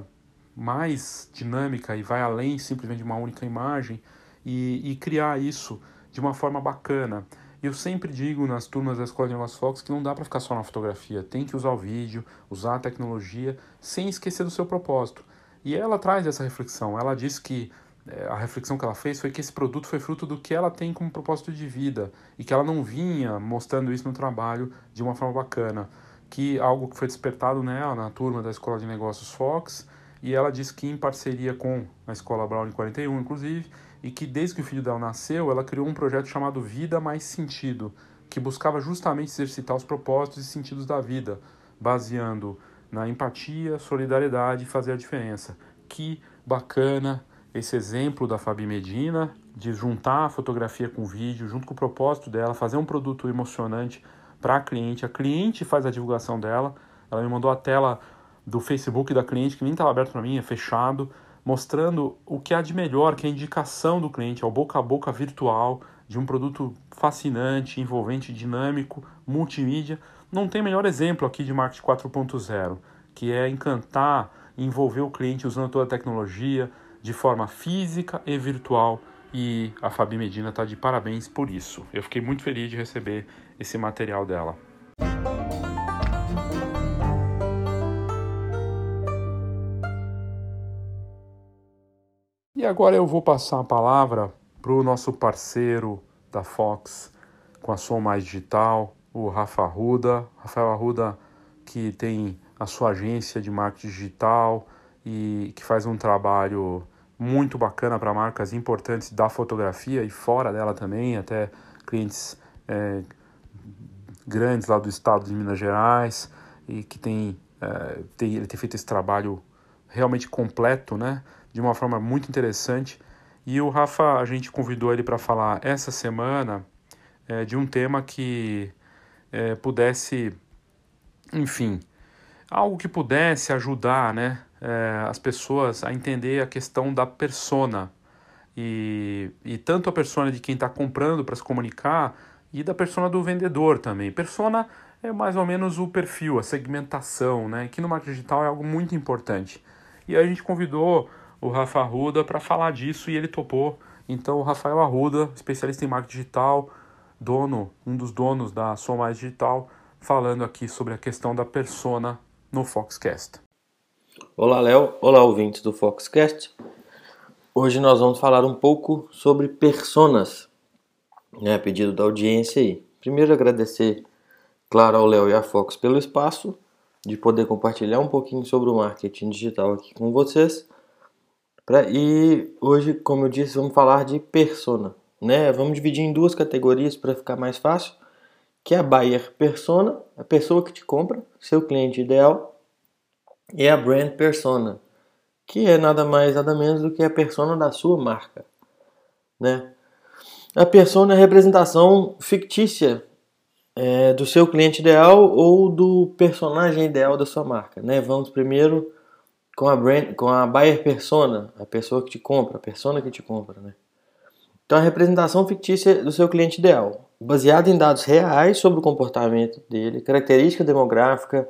mais dinâmica e vai além simplesmente de uma única imagem e, e criar isso de uma forma bacana. E eu sempre digo nas turmas da Escola de Negócios Fox que não dá para ficar só na fotografia, tem que usar o vídeo, usar a tecnologia, sem esquecer do seu propósito. E ela traz essa reflexão. Ela diz que é, a reflexão que ela fez foi que esse produto foi fruto do que ela tem como propósito de vida e que ela não vinha mostrando isso no trabalho de uma forma bacana. Que algo que foi despertado nela na turma da Escola de Negócios Fox e ela disse que em parceria com a Escola Brown 41, inclusive, e que desde que o filho dela nasceu, ela criou um projeto chamado Vida Mais Sentido, que buscava justamente exercitar os propósitos e sentidos da vida, baseando na empatia, solidariedade e fazer a diferença. Que bacana esse exemplo da Fabi Medina de juntar a fotografia com o vídeo, junto com o propósito dela, fazer um produto emocionante para a cliente. A cliente faz a divulgação dela. Ela me mandou a tela do Facebook da cliente, que nem estava aberto para mim, é fechado, mostrando o que há de melhor, que é a indicação do cliente, é o boca a boca virtual de um produto fascinante, envolvente, dinâmico, multimídia. Não tem melhor exemplo aqui de marketing 4.0, que é encantar, envolver o cliente usando toda a tecnologia de forma física e virtual. E a Fabi Medina está de parabéns por isso. Eu fiquei muito feliz de receber esse material dela. E agora eu vou passar a palavra para o nosso parceiro da Fox com a Som Mais Digital, o Rafa Arruda. Rafael Arruda, que tem a sua agência de marketing digital e que faz um trabalho muito bacana para marcas importantes da fotografia e fora dela também, até clientes é, grandes lá do estado de Minas Gerais e que tem, é, tem ele tem feito esse trabalho realmente completo, né? De uma forma muito interessante. E o Rafa, a gente convidou ele para falar essa semana é, de um tema que é, pudesse, enfim, algo que pudesse ajudar né, é, as pessoas a entender a questão da persona. E, e tanto a persona de quem está comprando para se comunicar e da persona do vendedor também. Persona é mais ou menos o perfil, a segmentação, né? Que no marketing digital é algo muito importante. E a gente convidou o Rafa Arruda para falar disso e ele topou. Então, o Rafael Arruda, especialista em marketing digital, dono, um dos donos da Som Mais Digital, falando aqui sobre a questão da persona no Foxcast.
Olá, Léo. Olá, ouvintes do Foxcast. Hoje nós vamos falar um pouco sobre personas, né, a pedido da audiência aí. Primeiro agradecer, claro, ao Léo e à Fox pelo espaço de poder compartilhar um pouquinho sobre o marketing digital aqui com vocês. Pra, e hoje, como eu disse, vamos falar de persona. Né? Vamos dividir em duas categorias para ficar mais fácil, que é a buyer persona, a pessoa que te compra, seu cliente ideal, e a brand persona, que é nada mais nada menos do que a persona da sua marca. Né? A persona é a representação fictícia é, do seu cliente ideal ou do personagem ideal da sua marca. Né? Vamos primeiro com a brand, com a buyer persona, a pessoa que te compra, a persona que te compra, né? Então a representação fictícia do seu cliente ideal, baseada em dados reais sobre o comportamento dele, característica demográfica,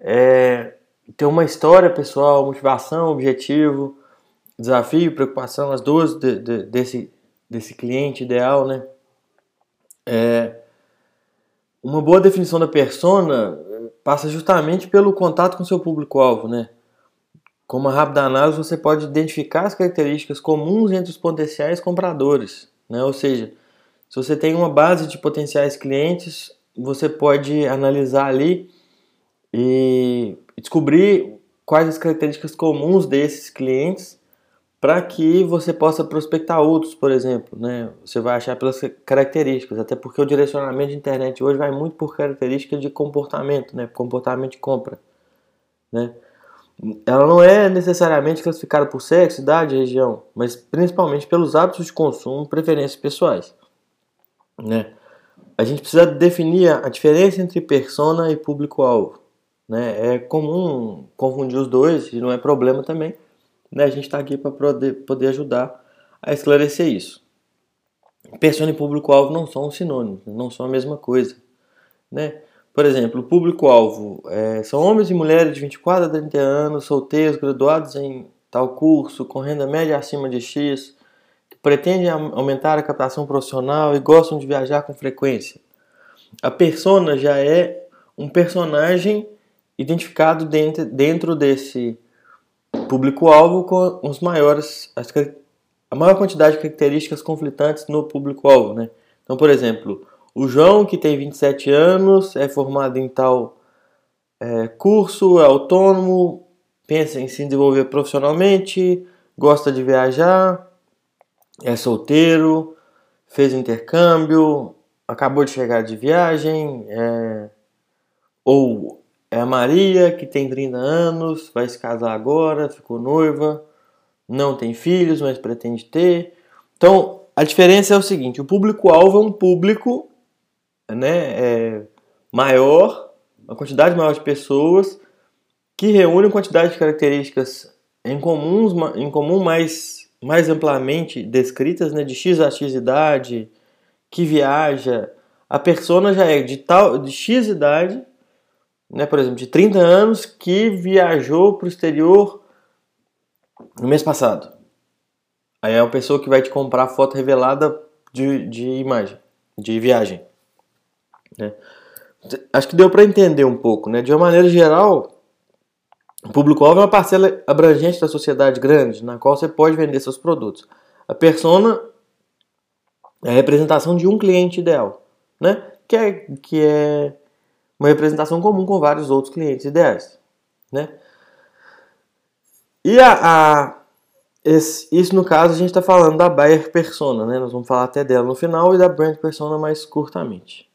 é, ter uma história pessoal, motivação, objetivo, desafio, preocupação, as duas de, de, desse, desse cliente ideal, né? É, uma boa definição da persona passa justamente pelo contato com seu público-alvo, né? Com uma rápida análise, você pode identificar as características comuns entre os potenciais compradores. Né? Ou seja, se você tem uma base de potenciais clientes, você pode analisar ali e descobrir quais as características comuns desses clientes para que você possa prospectar outros, por exemplo. Né? Você vai achar pelas características, até porque o direcionamento de internet hoje vai muito por características de comportamento, né? comportamento de compra. Né? Ela não é necessariamente classificada por sexo, idade, região, mas principalmente pelos hábitos de consumo e preferências pessoais. Né? A gente precisa definir a diferença entre persona e público-alvo. Né? É comum confundir os dois e não é problema também. Né? A gente está aqui para poder, ajudar a esclarecer isso. Persona e público-alvo não são sinônimos, não são a mesma coisa. Né? Por exemplo, o público-alvo é, são homens e mulheres de 24 a 30 anos, solteiros, graduados em tal curso, com renda média acima de X, que pretendem aumentar a captação profissional e gostam de viajar com frequência. A persona já é um personagem identificado dentro, dentro desse, público-alvo com os maiores, a maior quantidade de características conflitantes no público-alvo, né? Então, por exemplo, o João, que tem 27 anos, é formado em tal é, curso, é autônomo, pensa em se desenvolver profissionalmente, gosta de viajar, é solteiro, fez intercâmbio, acabou de chegar de viagem, é, ou é a Maria, que tem 30 anos, vai se casar agora, ficou noiva, não tem filhos, mas pretende ter. Então, a diferença é o seguinte: o público-alvo é um público né, é, maior, uma quantidade maior de pessoas que reúne uma quantidade de características em, comuns, em comum mais, mais amplamente descritas, né, de X a X idade, que viaja. A persona já é de, tal, de X idade, né, por exemplo, de 30 anos, que viajou para o exterior no mês passado. Aí é uma pessoa que vai te comprar foto revelada de, de imagem, de viagem. Né? Acho que deu para entender um pouco, né? De uma maneira geral, o público-alvo é uma parcela abrangente da sociedade grande, na qual você pode vender seus produtos. A persona é a representação de um cliente ideal, né? Que é, que é uma representação comum com vários outros clientes ideais, né? E a, a esse, isso no caso a gente está falando da buyer persona, né? Nós vamos falar até dela no final e da brand persona mais curtamente.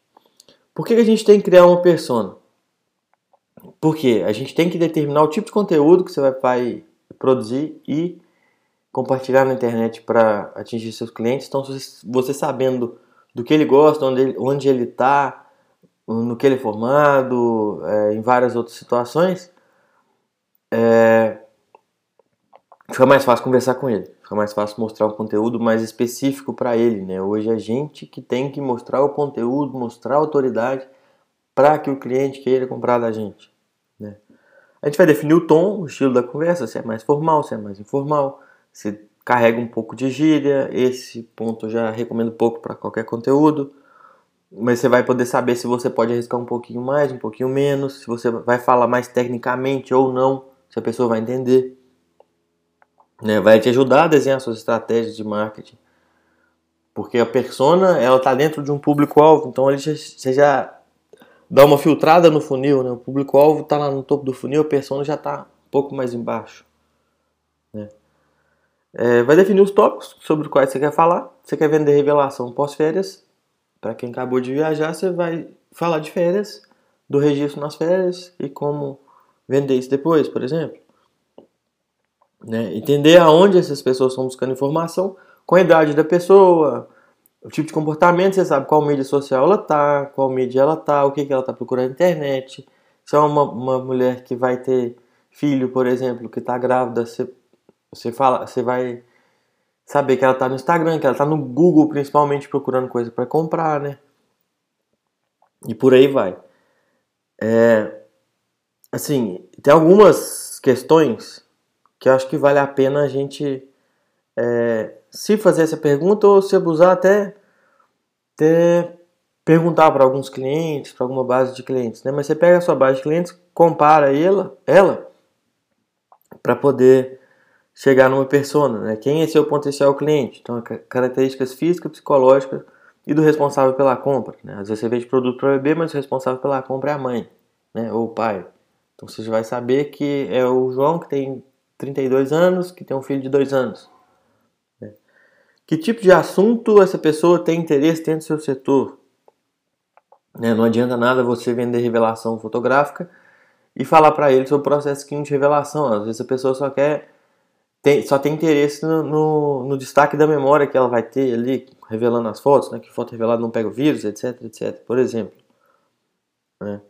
Por que, a gente tem que criar uma persona? Porque a gente tem que determinar o tipo de conteúdo que você vai produzir e compartilhar na internet para atingir seus clientes. Então, você sabendo do que ele gosta, onde ele, onde ele está, no que ele é formado, é, em várias outras situações, é, fica mais fácil conversar com ele, fica mais fácil mostrar um conteúdo mais específico para ele. Né? Hoje é a gente que tem que mostrar o conteúdo, mostrar a autoridade para que o cliente queira comprar da gente. Né? A gente vai definir o tom, o estilo da conversa, se é mais formal, se é mais informal, se carrega um pouco de gíria, esse ponto eu já recomendo pouco para qualquer conteúdo, mas você vai poder saber se você pode arriscar um pouquinho mais, um pouquinho menos, se você vai falar mais tecnicamente ou não, se a pessoa vai entender. Né? Vai te ajudar a desenhar suas estratégias de marketing. Porque a persona, ela está dentro de um público-alvo, então ele já, você já dá uma filtrada no funil, né? O público-alvo está lá no topo do funil, a persona já está um pouco mais embaixo. Né? É, vai definir os tópicos sobre os quais você quer falar. Você quer vender revelação pós-férias? Para quem acabou de viajar, você vai falar de férias, do registro nas férias e como vender isso depois, por exemplo. Né? Entender aonde essas pessoas estão buscando informação, com a idade da pessoa, o tipo de comportamento, você sabe qual mídia social ela tá, qual mídia ela tá, o que, que ela tá procurando na internet. Se é uma, uma mulher que vai ter filho, por exemplo, que está grávida, você, você, fala, você vai saber que ela está no Instagram, que ela está no Google principalmente procurando coisa para comprar, né? E por aí vai. É, assim, tem algumas questões que eu acho que vale a pena a gente é, se fazer essa pergunta ou se abusar até, até perguntar para alguns clientes, para alguma base de clientes, né? Mas você pega a sua base de clientes, compara ela, ela para poder chegar numa persona, né? Quem é seu potencial cliente? Então, características físicas, psicológicas e do responsável pela compra, né? Às vezes você vende produto para bebê, mas o responsável pela compra é a mãe, né? Ou o pai. Então você vai saber que é o João que tem 32 anos, que tem um filho de 2 anos. Que tipo de assunto essa pessoa tem interesse dentro do seu setor? Né? Não adianta nada você vender revelação fotográfica e falar para ele sobre o processo de revelação. Às vezes a pessoa só quer tem, só tem interesse no, no, no, destaque da memória que ela vai ter ali, revelando as fotos, né? que foto revelada não pega o vírus, etc, etc, por exemplo. Né?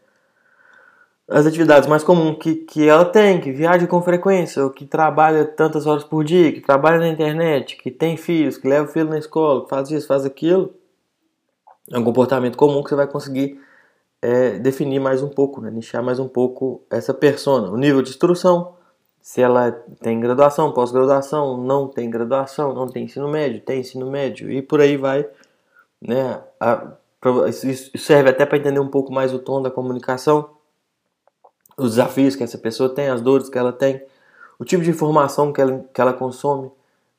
As atividades mais comuns que, que ela tem, que viaja com frequência, ou que trabalha tantas horas por dia, que trabalha na internet, que tem filhos, que leva o filho na escola, que faz isso, faz aquilo, é um comportamento comum que você vai conseguir é, definir mais um pouco, né? nichar mais um pouco essa persona. O nível de instrução, se ela tem graduação, pós-graduação, não tem graduação, não tem ensino médio, tem ensino médio, e por aí vai. Né? A, isso serve até para entender um pouco mais o tom da comunicação os desafios que essa pessoa tem, as dores que ela tem, o tipo de informação que ela, que ela consome,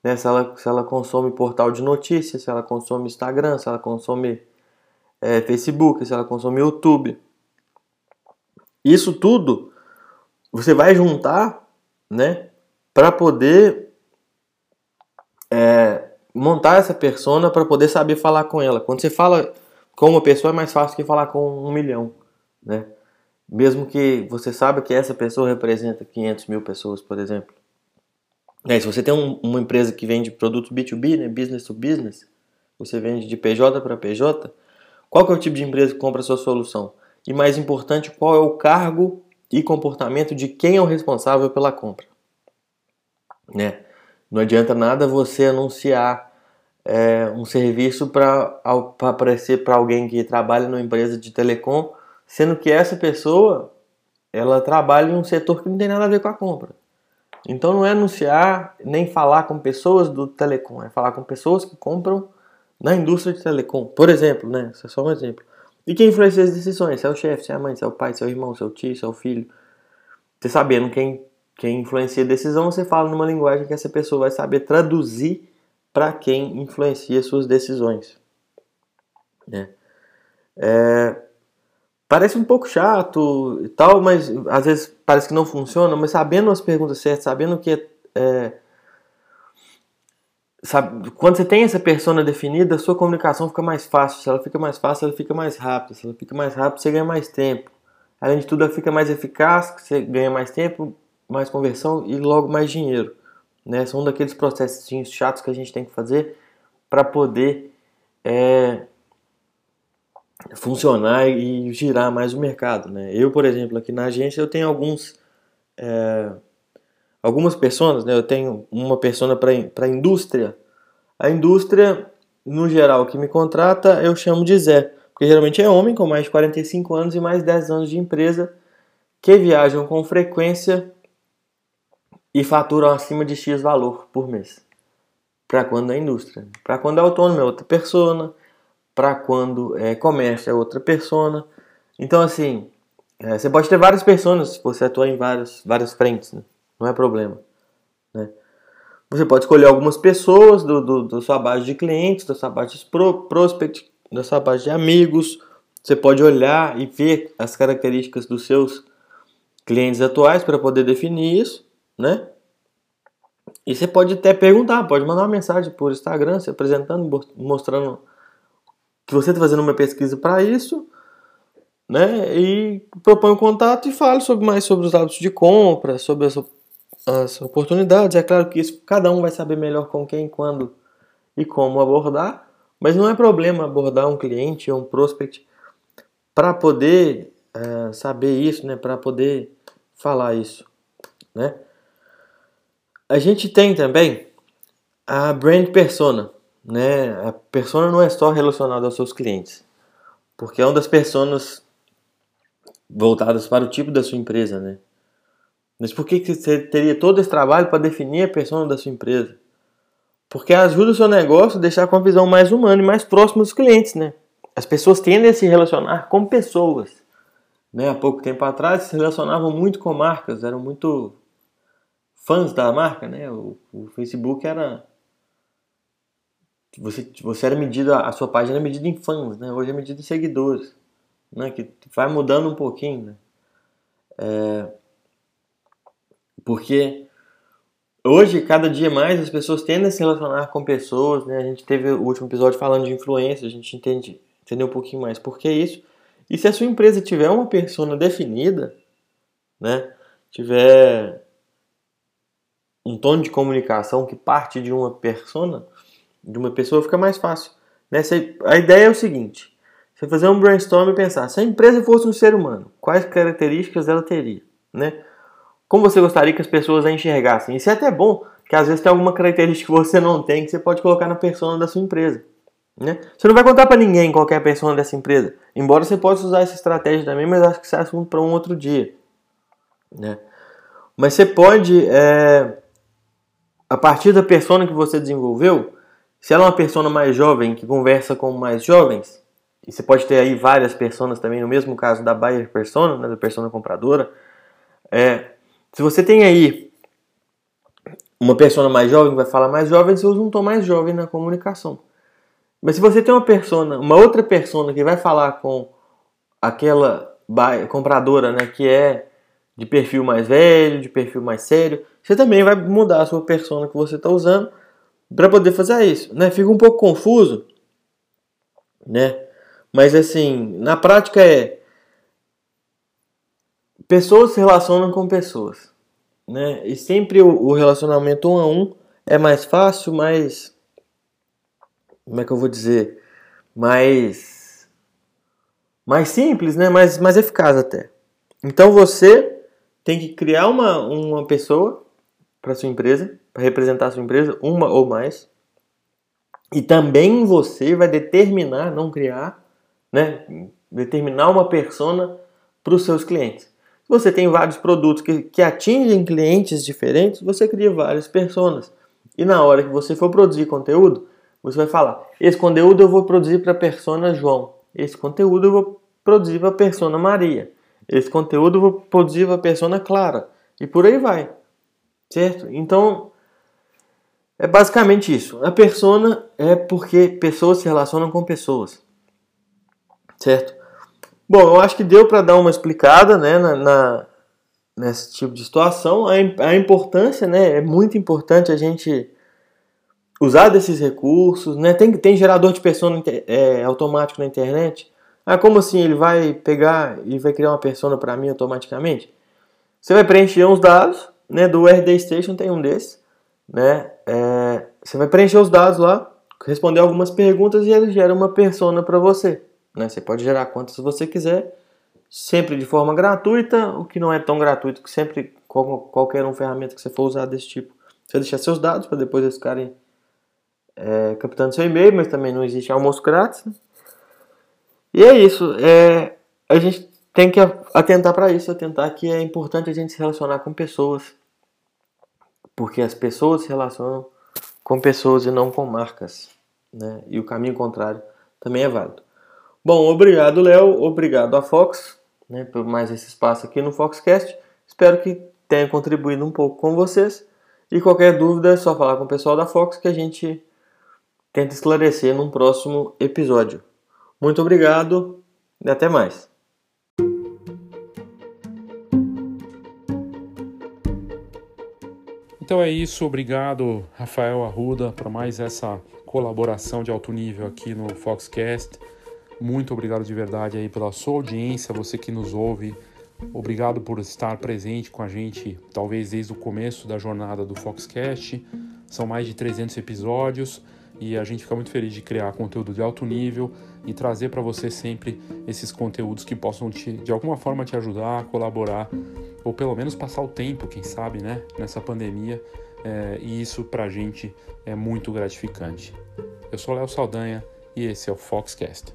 né? se, ela, se ela consome portal de notícias, se ela consome Instagram, se ela consome é, Facebook, se ela consome YouTube. Isso tudo você vai juntar, né, para poder é, montar essa persona para poder saber falar com ela. Quando você fala com uma pessoa é mais fácil que falar com um milhão, né? Mesmo que você saiba que essa pessoa representa 500 mil pessoas, por exemplo. É, se você tem um, uma empresa que vende produtos B2B, né, business to business, você vende de PJ para PJ, qual que é o tipo de empresa que compra a sua solução? E mais importante, qual é o cargo e comportamento de quem é o responsável pela compra? Né? Não adianta nada você anunciar é, um serviço para aparecer para alguém que trabalha numa empresa de telecom sendo que essa pessoa ela trabalha em um setor que não tem nada a ver com a compra. Então não é anunciar nem falar com pessoas do telecom, é falar com pessoas que compram na indústria de telecom. Por exemplo, né? Isso é só um exemplo. E quem influencia as decisões? Se é o chefe, se é a mãe, se é o pai, se é o irmão, se é o tio, se é o filho. Você sabendo quem, quem influencia a decisão, você fala numa linguagem que essa pessoa vai saber traduzir para quem influencia suas decisões. Né? É, Parece um pouco chato e tal, mas às vezes parece que não funciona, mas sabendo as perguntas certas, sabendo que é, é sabe, quando você tem essa persona definida, a sua comunicação fica mais fácil. Se ela fica mais fácil, ela fica mais rápida. Se ela fica mais rápida, você ganha mais tempo. Além de tudo, ela fica mais eficaz, você ganha mais tempo, mais conversão e logo mais dinheiro. Né? São daqueles processos chatos que a gente tem que fazer para poder é, funcionar e girar mais o mercado. Né? Eu, por exemplo, aqui na agência eu tenho alguns é, algumas pessoas, né? eu tenho uma persona para a indústria. A indústria, no geral, que me contrata, eu chamo de Zé, porque geralmente é homem com mais de 45 anos e mais 10 anos de empresa que viajam com frequência e faturam acima de X valor por mês. Para quando é indústria. Para quando é autônomo é outra persona para quando é comércio é outra persona. Então, assim, é, você pode ter várias pessoas se você atua em várias, várias frentes, né? não é problema. Né? Você pode escolher algumas pessoas do, do, da sua base de clientes, da sua base de pro, prospect, da sua base de amigos. Você pode olhar e ver as características dos seus clientes atuais para poder definir isso, né? E você pode até perguntar, pode mandar uma mensagem por Instagram, se apresentando, mostrando que você está fazendo uma pesquisa para isso, né? E propõe um contato e fale sobre mais sobre os hábitos de compra, sobre as, as oportunidades. É claro que isso cada um vai saber melhor com quem, quando e como abordar, mas não é problema abordar um cliente ou um prospect para poder é, saber isso, né? Para poder falar isso, né? A gente tem também a brand persona né, a persona não é só relacionada aos seus clientes, porque é uma das personas voltadas para o tipo da sua empresa, né? Mas por que, que você teria todo esse trabalho para definir a persona da sua empresa? Porque ajuda o seu negócio a deixar com a visão mais humana e mais próxima dos clientes, né? As pessoas tendem a se relacionar com pessoas. Né? Há pouco tempo atrás se relacionavam muito com marcas, eram muito fãs da marca, né? O, o Facebook era você, você era medido, a sua página era medida em fãs, né? Hoje é medida em seguidores, né? Que vai mudando um pouquinho, né? É, porque hoje, cada dia mais, as pessoas tendem a se relacionar com pessoas, né? A gente teve o último episódio falando de influência, a gente entende, entendeu um pouquinho mais por que isso. E se a sua empresa tiver uma persona definida, né? Tiver um tom de comunicação que parte de uma persona, de uma pessoa fica mais fácil. Né? a ideia é o seguinte: você fazer um brainstorm e pensar, se a empresa fosse um ser humano, quais características ela teria? Né? Como você gostaria que as pessoas a enxergassem? Isso é até bom, que às vezes tem alguma característica que você não tem que você pode colocar na persona da sua empresa. Né? Você não vai contar para ninguém qual é persona dessa empresa. Embora você possa usar essa estratégia também, mas acho que isso é assunto para um outro dia. Né? Mas você pode, é, a partir da persona que você desenvolveu, se ela é uma pessoa mais jovem que conversa com mais jovens, e você pode ter aí várias pessoas também, no mesmo caso da buyer persona, né, da persona compradora, é, se você tem aí uma pessoa mais jovem vai falar mais jovem, você usa um tom mais jovem na comunicação. Mas se você tem uma persona, uma outra persona que vai falar com aquela compradora, né, que é de perfil mais velho, de perfil mais sério, você também vai mudar a sua persona que você está usando para poder fazer isso, né? Fica um pouco confuso, né? Mas assim, na prática é pessoas se relacionam com pessoas, né? E sempre o, relacionamento um a um é mais fácil, mais como é que eu vou dizer, mais mais simples, né? Mais mais eficaz até. Então você tem que criar uma uma pessoa para sua empresa, para representar a sua empresa, uma ou mais. E também você vai determinar, não criar, né? Determinar uma persona para os seus clientes. Se você tem vários produtos que, que atingem clientes diferentes, você cria várias personas. E na hora que você for produzir conteúdo, você vai falar: esse conteúdo eu vou produzir para a persona João, esse conteúdo eu vou produzir para a persona Maria, esse conteúdo eu vou produzir para a persona Clara, e por aí vai. Certo? Então, é basicamente isso. A persona é porque pessoas se relacionam com pessoas. Certo? Bom, eu acho que deu para dar uma explicada né, na, na, nesse tipo de situação. A, a importância, né, é muito importante a gente usar desses recursos. Né? Tem, tem gerador de persona é, automático na internet. Ah, como assim? Ele vai pegar e vai criar uma persona para mim automaticamente? Você vai preencher uns dados, né? Do RD Station tem um desses, né? É, você vai preencher os dados lá, responder algumas perguntas e ele gera uma persona para você. Né? Você pode gerar quantas você quiser, sempre de forma gratuita, o que não é tão gratuito, que sempre qualquer um ferramenta que você for usar desse tipo, você deixar seus dados para depois eles ficarem é, captando seu e-mail, mas também não existe almoço grátis. Né? E é isso. É, a gente tem que atentar para isso, atentar que é importante a gente se relacionar com pessoas, porque as pessoas se relacionam com pessoas e não com marcas, né? E o caminho contrário também é válido. Bom, obrigado, Léo. Obrigado a Fox né, por mais esse espaço aqui no Foxcast. Espero que tenha contribuído um pouco com vocês. E qualquer dúvida é só falar com o pessoal da Fox que a gente tenta esclarecer num próximo episódio. Muito obrigado e até mais.
Então é isso, obrigado Rafael Arruda por mais essa colaboração de alto nível aqui no Foxcast. Muito obrigado de verdade aí pela sua audiência, você que nos ouve. Obrigado por estar presente com a gente, talvez desde o começo da jornada do Foxcast. São mais de 300 episódios e a gente fica muito feliz de criar conteúdo de alto nível e trazer para você sempre esses conteúdos que possam te, de alguma forma te ajudar, colaborar ou pelo menos passar o tempo, quem sabe, né, nessa pandemia. É, e isso para a gente é muito gratificante. Eu sou Léo Saldanha e esse é o Foxcast.